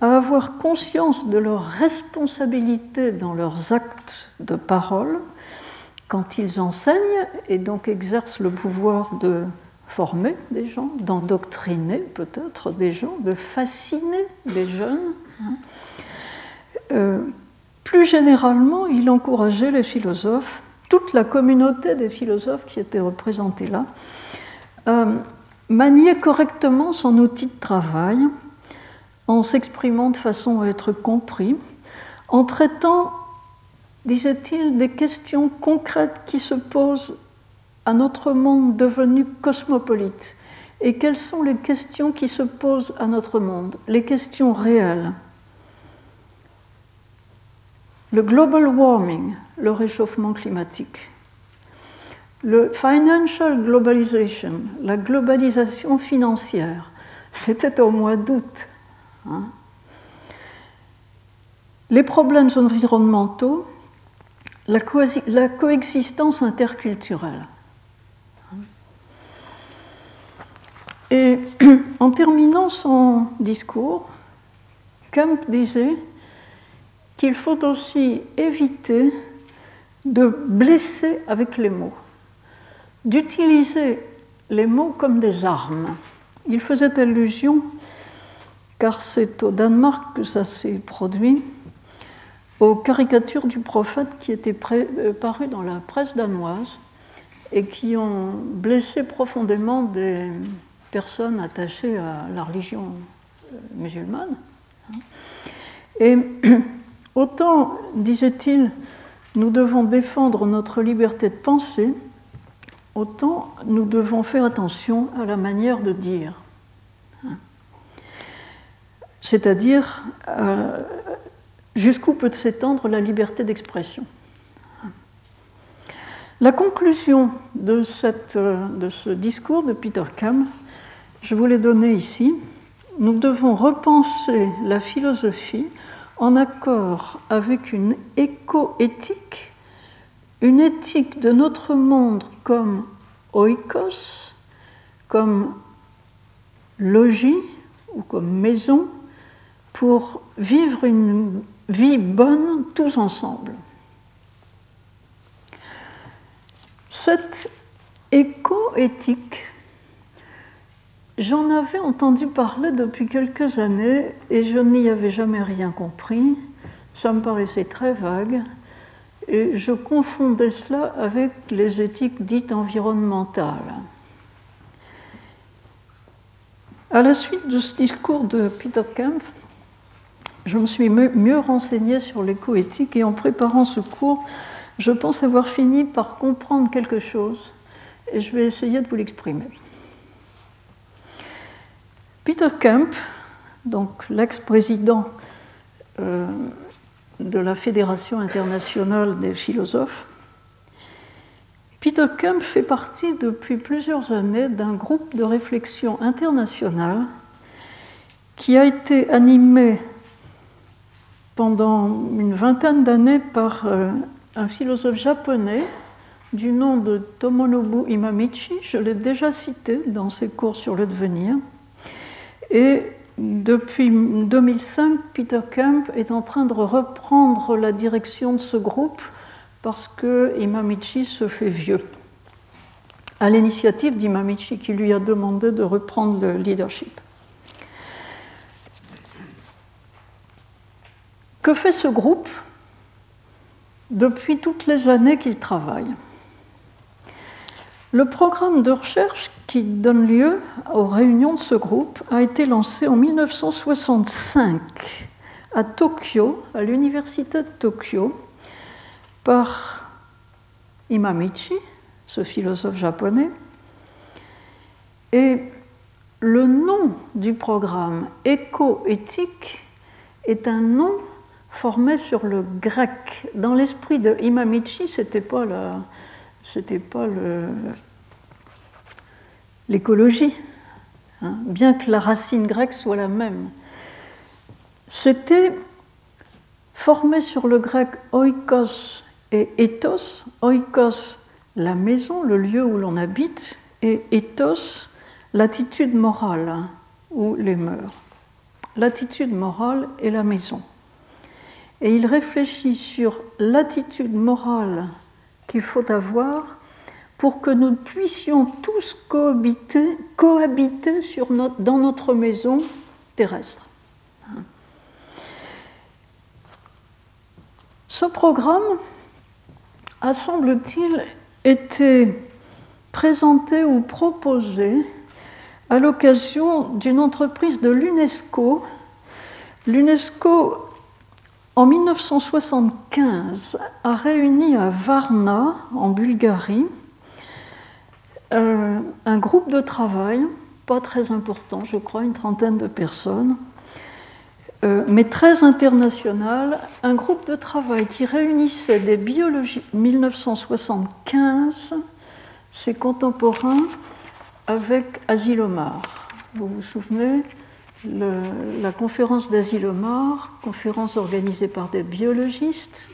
à avoir conscience de leur responsabilité dans leurs actes de parole, quand ils enseignent et donc exercent le pouvoir de former des gens, d'endoctriner peut-être des gens, de fasciner des jeunes. Euh, plus généralement, il encourageait les philosophes, toute la communauté des philosophes qui étaient représentés là, à manier correctement son outil de travail en s'exprimant de façon à être compris, en traitant disait-il, des questions concrètes qui se posent à notre monde devenu cosmopolite, et quelles sont les questions qui se posent à notre monde, les questions réelles. Le global warming, le réchauffement climatique. Le financial globalization, la globalisation financière, c'était au mois d'août. Hein. Les problèmes environnementaux, la, la coexistence interculturelle. Et en terminant son discours, Kemp disait qu'il faut aussi éviter de blesser avec les mots, d'utiliser les mots comme des armes. Il faisait allusion, car c'est au Danemark que ça s'est produit, aux caricatures du prophète qui étaient euh, parues dans la presse danoise et qui ont blessé profondément des personnes attachées à la religion euh, musulmane. Et autant, disait-il, nous devons défendre notre liberté de penser, autant nous devons faire attention à la manière de dire. C'est-à-dire euh, jusqu'où peut s'étendre la liberté d'expression. La conclusion de, de, ce discours de Peter Kam, je vous l'ai donné ici. Nous devons repenser la philosophie en accord avec une éco-éthique, une éthique de notre monde comme oikos, comme logis ou comme maison, pour vivre une vie bonne tous ensemble. Cette éco-éthique, j'en avais entendu parler depuis quelques années et je n'y avais jamais rien compris. Ça me paraissait très vague et je confondais cela avec les éthiques dites environnementales. À la suite de ce discours de Peter Kempf, je me suis mieux renseignée sur l'éco-éthique et en préparant ce cours, je pense avoir fini par comprendre quelque chose et je vais essayer de vous l'exprimer. Peter Kemp, donc l'ex-président euh, de la Fédération internationale des philosophes, Peter Kemp fait partie depuis plusieurs années d'un groupe de réflexion internationale qui a été animé pendant une vingtaine d'années par euh, un philosophe japonais du nom de Tomonobu Imamichi. Je l'ai déjà cité dans ses cours sur le devenir. Et depuis 2005, Peter Kemp est en train de reprendre la direction de ce groupe parce que Imamichi se fait vieux. À l'initiative d'Imamichi qui lui a demandé de reprendre le leadership. Que fait ce groupe depuis toutes les années qu'il travaille? Le programme de recherche qui donne lieu aux réunions de ce groupe a été lancé en 1965 à Tokyo, à l'université de Tokyo, par Imamichi, ce philosophe japonais. Et le nom du programme éco-éthique est un nom formé sur le grec. Dans l'esprit de Imamichi, c'était pas c'était pas l'écologie, hein, bien que la racine grecque soit la même. C'était formé sur le grec oikos et ethos. Oikos, la maison, le lieu où l'on habite, et ethos, l'attitude morale hein, ou les mœurs. L'attitude morale et la maison et il réfléchit sur l'attitude morale qu'il faut avoir pour que nous puissions tous cohabiter, dans notre maison terrestre. Ce programme a, semble-t-il, été présenté ou proposé à l'occasion d'une entreprise de l'UNESCO. L'UNESCO en 1975, a réuni à Varna, en Bulgarie, euh, un groupe de travail pas très important, je crois, une trentaine de personnes, euh, mais très international, un groupe de travail qui réunissait des biologies 1975, ses contemporains, avec Asilomar. Vous vous souvenez? La conférence d'Asilomar, conférence organisée par des biologistes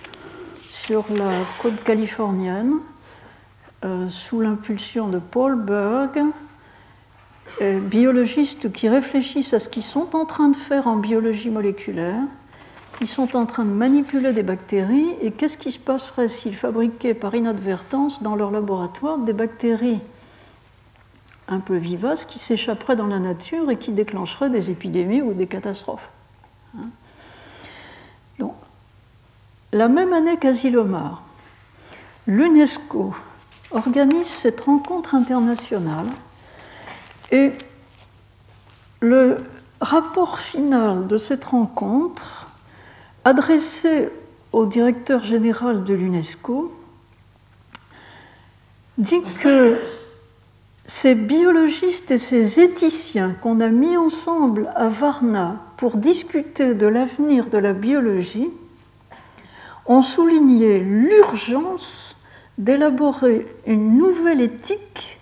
sur la côte californienne, euh, sous l'impulsion de Paul Berg, biologistes qui réfléchissent à ce qu'ils sont en train de faire en biologie moléculaire. Ils sont en train de manipuler des bactéries et qu'est-ce qui se passerait s'ils fabriquaient par inadvertance dans leur laboratoire des bactéries? Un peu vivaces qui s'échapperaient dans la nature et qui déclencheraient des épidémies ou des catastrophes. Hein. Donc, la même année qu'Asilomar, l'UNESCO organise cette rencontre internationale et le rapport final de cette rencontre, adressé au directeur général de l'UNESCO, dit que ces biologistes et ces éthiciens qu'on a mis ensemble à Varna pour discuter de l'avenir de la biologie ont souligné l'urgence d'élaborer une nouvelle éthique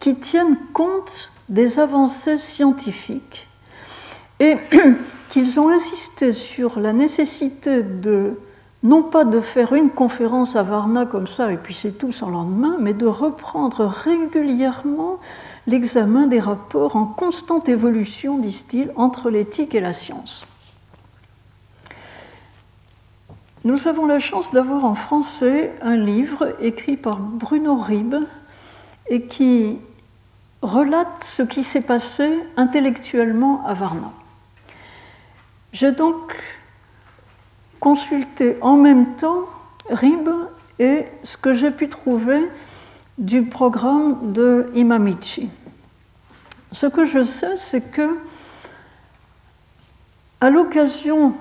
qui tienne compte des avancées scientifiques et qu'ils ont insisté sur la nécessité de non pas de faire une conférence à Varna comme ça et puis c'est tout sans lendemain, mais de reprendre régulièrement l'examen des rapports en constante évolution, disent-ils, entre l'éthique et la science. Nous avons la chance d'avoir en français un livre écrit par Bruno Ribes et qui relate ce qui s'est passé intellectuellement à Varna. J'ai donc consulté en même temps Rib et ce que j'ai pu trouver du programme de Imamichi. Ce que je sais, c'est que à l'occasion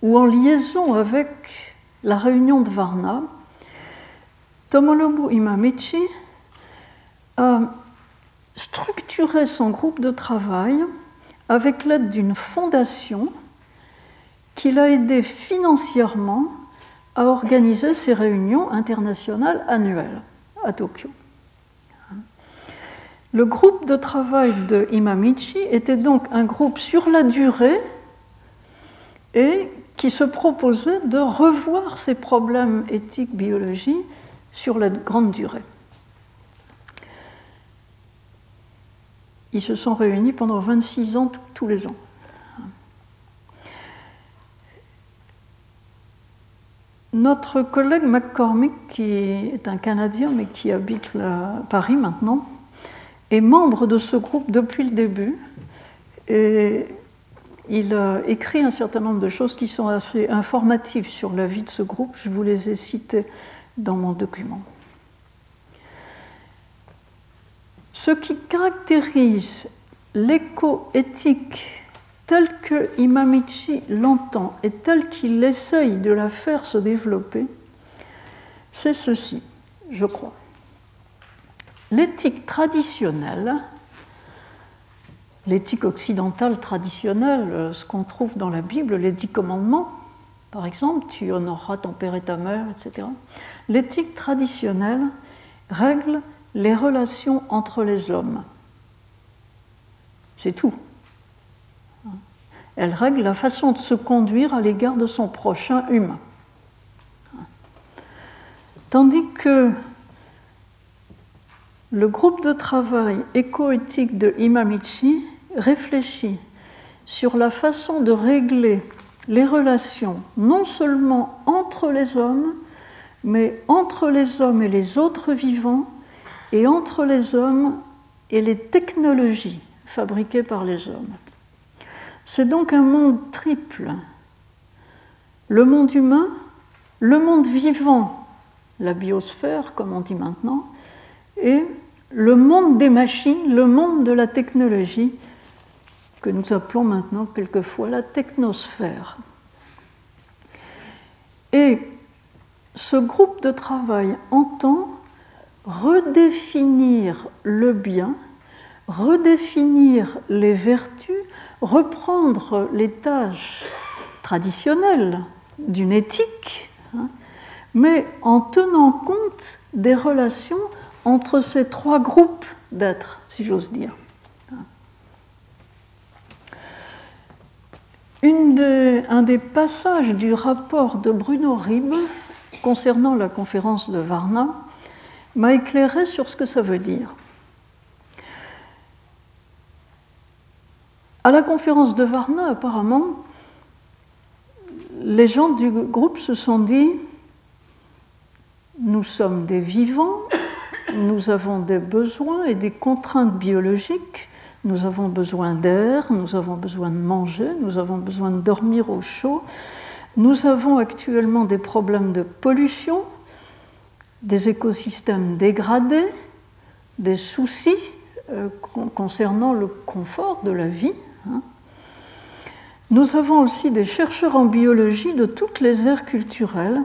ou en liaison avec la réunion de Varna, Tomonobu Imamichi a structurer son groupe de travail avec l'aide d'une fondation qui l'a aidé financièrement à organiser ses réunions internationales annuelles à Tokyo. Le groupe de travail de Imamichi était donc un groupe sur la durée et qui se proposait de revoir ces problèmes éthiques biologie sur la grande durée. Ils se sont réunis pendant 26 ans tous les ans. Notre collègue McCormick, qui est un Canadien mais qui habite Paris maintenant, est membre de ce groupe depuis le début. Et il a écrit un certain nombre de choses qui sont assez informatives sur la vie de ce groupe. Je vous les ai citées dans mon document. Ce qui caractérise l'éco-éthique telle que Imamichi l'entend et telle qu'il essaye de la faire se développer, c'est ceci, je crois. L'éthique traditionnelle, l'éthique occidentale traditionnelle, ce qu'on trouve dans la Bible, les dix commandements, par exemple, tu honoreras ton père et ta mère, etc. L'éthique traditionnelle règle les relations entre les hommes. C'est tout. Elle règle la façon de se conduire à l'égard de son prochain humain. Tandis que le groupe de travail éco-éthique de Imamichi réfléchit sur la façon de régler les relations non seulement entre les hommes, mais entre les hommes et les autres vivants et entre les hommes et les technologies fabriquées par les hommes. C'est donc un monde triple. Le monde humain, le monde vivant, la biosphère comme on dit maintenant, et le monde des machines, le monde de la technologie, que nous appelons maintenant quelquefois la technosphère. Et ce groupe de travail entend redéfinir le bien redéfinir les vertus, reprendre les tâches traditionnelles d'une éthique, hein, mais en tenant compte des relations entre ces trois groupes d'êtres, si j'ose dire. un des passages du rapport de Bruno Ribes concernant la conférence de Varna m'a éclairé sur ce que ça veut dire. À la conférence de Varna, apparemment, les gens du groupe se sont dit nous sommes des vivants, nous avons des besoins et des contraintes biologiques, nous avons besoin d'air, nous avons besoin de manger, nous avons besoin de dormir au chaud, nous avons actuellement des problèmes de pollution, des écosystèmes dégradés, des soucis euh, concernant le confort de la vie. Hein. Nous avons aussi des chercheurs en biologie de toutes les aires culturelles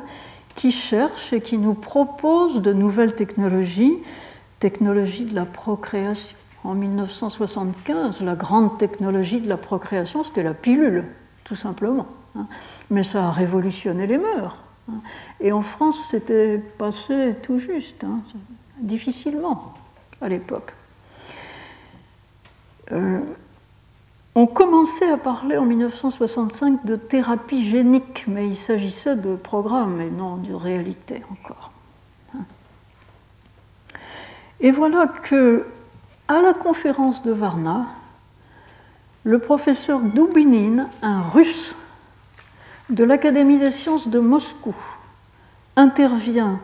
qui cherchent et qui nous proposent de nouvelles technologies, technologies de la procréation. En 1975, la grande technologie de la procréation, c'était la pilule, tout simplement. Hein. Mais ça a révolutionné les mœurs. Hein. Et en France, c'était passé tout juste, difficilement à l'époque. Euh, on commençait à parler en 1965 de thérapie génique, mais il s'agissait de programme et non de réalité encore. Et voilà que, à la conférence de Varna, le professeur Dubinin, un russe de l'Académie des sciences de Moscou, intervient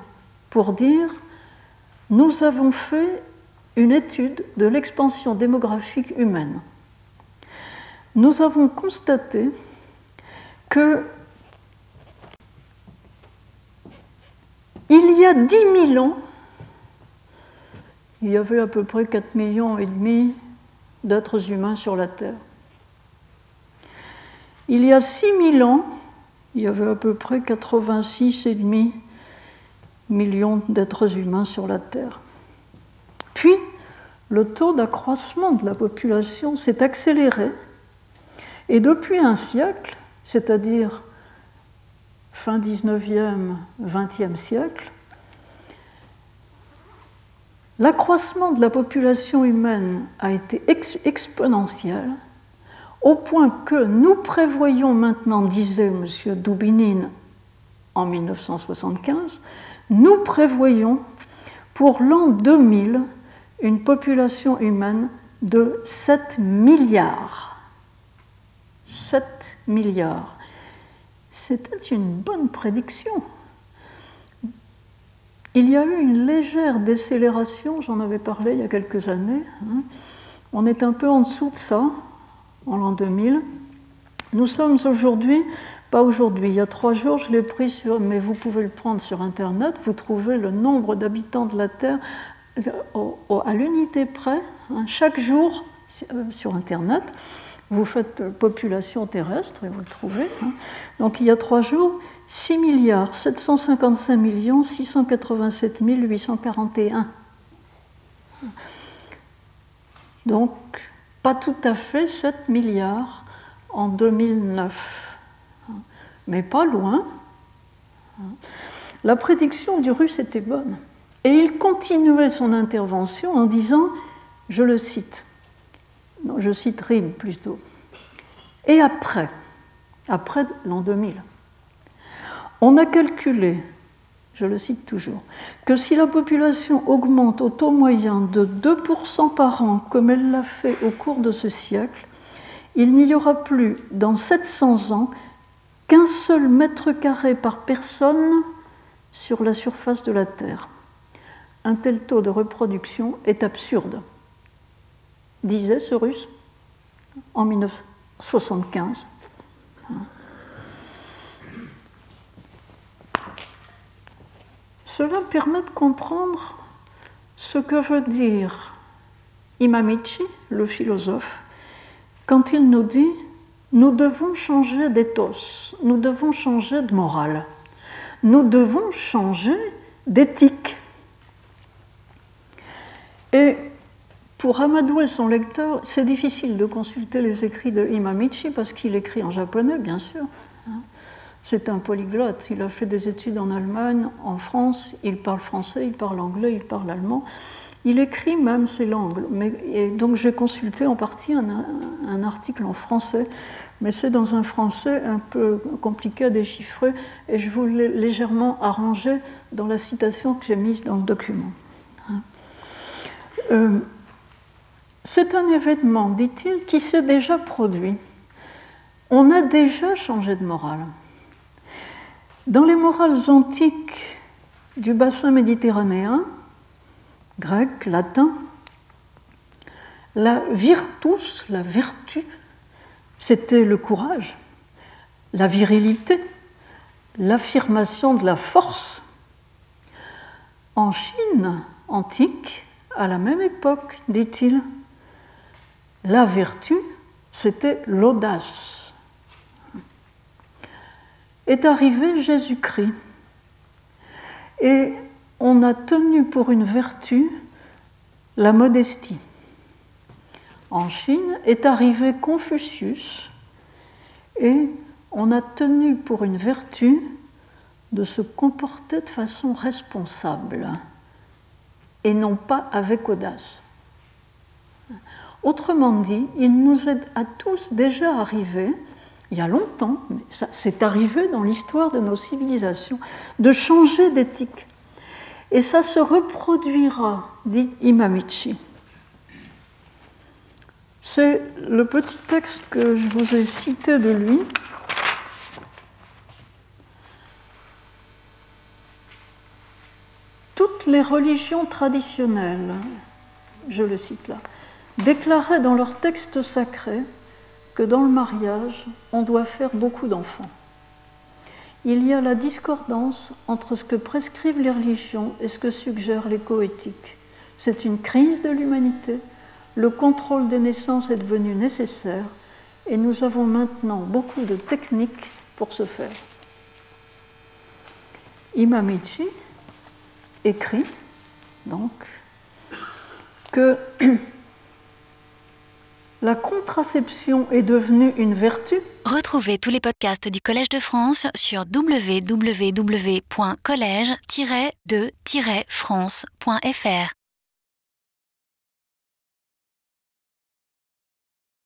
pour dire Nous avons fait une étude de l'expansion démographique humaine nous avons constaté que il y a 10 000 ans, il y avait à peu près 4 millions et demi d'êtres humains sur la Terre. Il y a 6 000 ans, il y avait à peu près 86,5 millions d'êtres humains sur la Terre. Puis, le taux d'accroissement de la population s'est accéléré et depuis un siècle, c'est-à-dire fin 19e, 20e siècle, l'accroissement de la population humaine a été exponentiel, au point que nous prévoyons maintenant, disait M. Dubinin en 1975, nous prévoyons pour l'an 2000 une population humaine de 7 milliards. 7 milliards. C'était une bonne prédiction. Il y a eu une légère décélération, j'en avais parlé il y a quelques années. Hein. On est un peu en dessous de ça, en l'an 2000. Nous sommes aujourd'hui, pas aujourd'hui, il y a trois jours, je l'ai pris sur, mais vous pouvez le prendre sur Internet, vous trouvez le nombre d'habitants de la Terre euh, à l'unité près, hein, chaque jour euh, sur Internet. Vous faites population terrestre et vous le trouvez. Hein. Donc il y a trois jours, 6 milliards 755 millions 687 841. Donc pas tout à fait 7 milliards en 2009, mais pas loin. La prédiction du russe était bonne. Et il continuait son intervention en disant, je le cite, je cite Rime plutôt. Et après, après l'an 2000, on a calculé, je le cite toujours, que si la population augmente au taux moyen de 2% par an, comme elle l'a fait au cours de ce siècle, il n'y aura plus dans 700 ans qu'un seul mètre carré par personne sur la surface de la Terre. Un tel taux de reproduction est absurde disait ce russe en 1975. Cela permet de comprendre ce que veut dire Imamichi, le philosophe, quand il nous dit nous devons changer d'éthos, nous devons changer de morale, nous devons changer d'éthique. Et pour amadouer son lecteur, c'est difficile de consulter les écrits de Imamichi parce qu'il écrit en japonais, bien sûr. Hein. C'est un polyglotte. Il a fait des études en Allemagne, en France. Il parle français, il parle anglais, il parle allemand. Il écrit même ces langues. Donc j'ai consulté en partie un, article en français, mais c'est dans un français un peu compliqué à déchiffrer et je vous l'ai légèrement arrangé dans la citation que j'ai mise dans le document. Hein. Euh, c'est un événement, dit-il, qui s'est déjà produit. On a déjà changé de morale. Dans les morales antiques du bassin méditerranéen, grec, latin, la virtus, la vertu, c'était le courage, la virilité, l'affirmation de la force. En Chine antique, à la même époque, dit-il, la vertu, c'était l'audace. Est arrivé Jésus-Christ et on a tenu pour une vertu la modestie. En Chine est arrivé Confucius et on a tenu pour une vertu de se comporter de façon responsable et non pas avec audace. Autrement dit, il nous est à tous déjà arrivé, il y a longtemps, mais c'est arrivé dans l'histoire de nos civilisations, de changer d'éthique. Et ça se reproduira, dit Imamichi. C'est le petit texte que je vous ai cité de lui. Toutes les religions traditionnelles, je le cite là, déclaraient dans leurs textes sacrés que dans le mariage, on doit faire beaucoup d'enfants il y a la discordance entre ce que prescrivent les religions et ce que suggère l'écoéthique. C'est une crise de l'humanité. Le contrôle des naissances est devenu nécessaire et nous avons maintenant beaucoup de techniques pour ce faire. Imamichi écrit donc que la contraception est devenue une vertu. Retrouvez tous les podcasts du Collège de France sur www.collège-de-france.fr.